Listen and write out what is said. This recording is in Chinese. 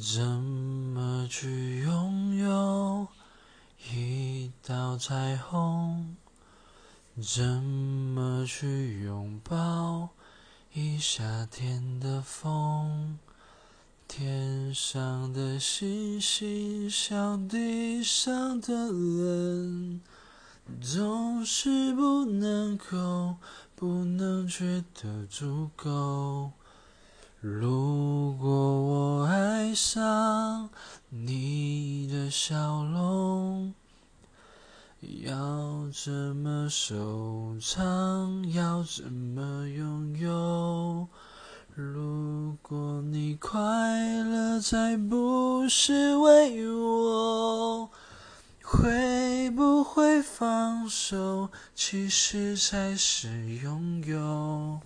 怎么去拥有一道彩虹？怎么去拥抱一夏天的风？天上的星星像地上的人，总是不能够，不能觉得足够。如上你的笑容，要怎么收藏？要怎么拥有？如果你快乐才不是为我，会不会放手？其实才是拥有。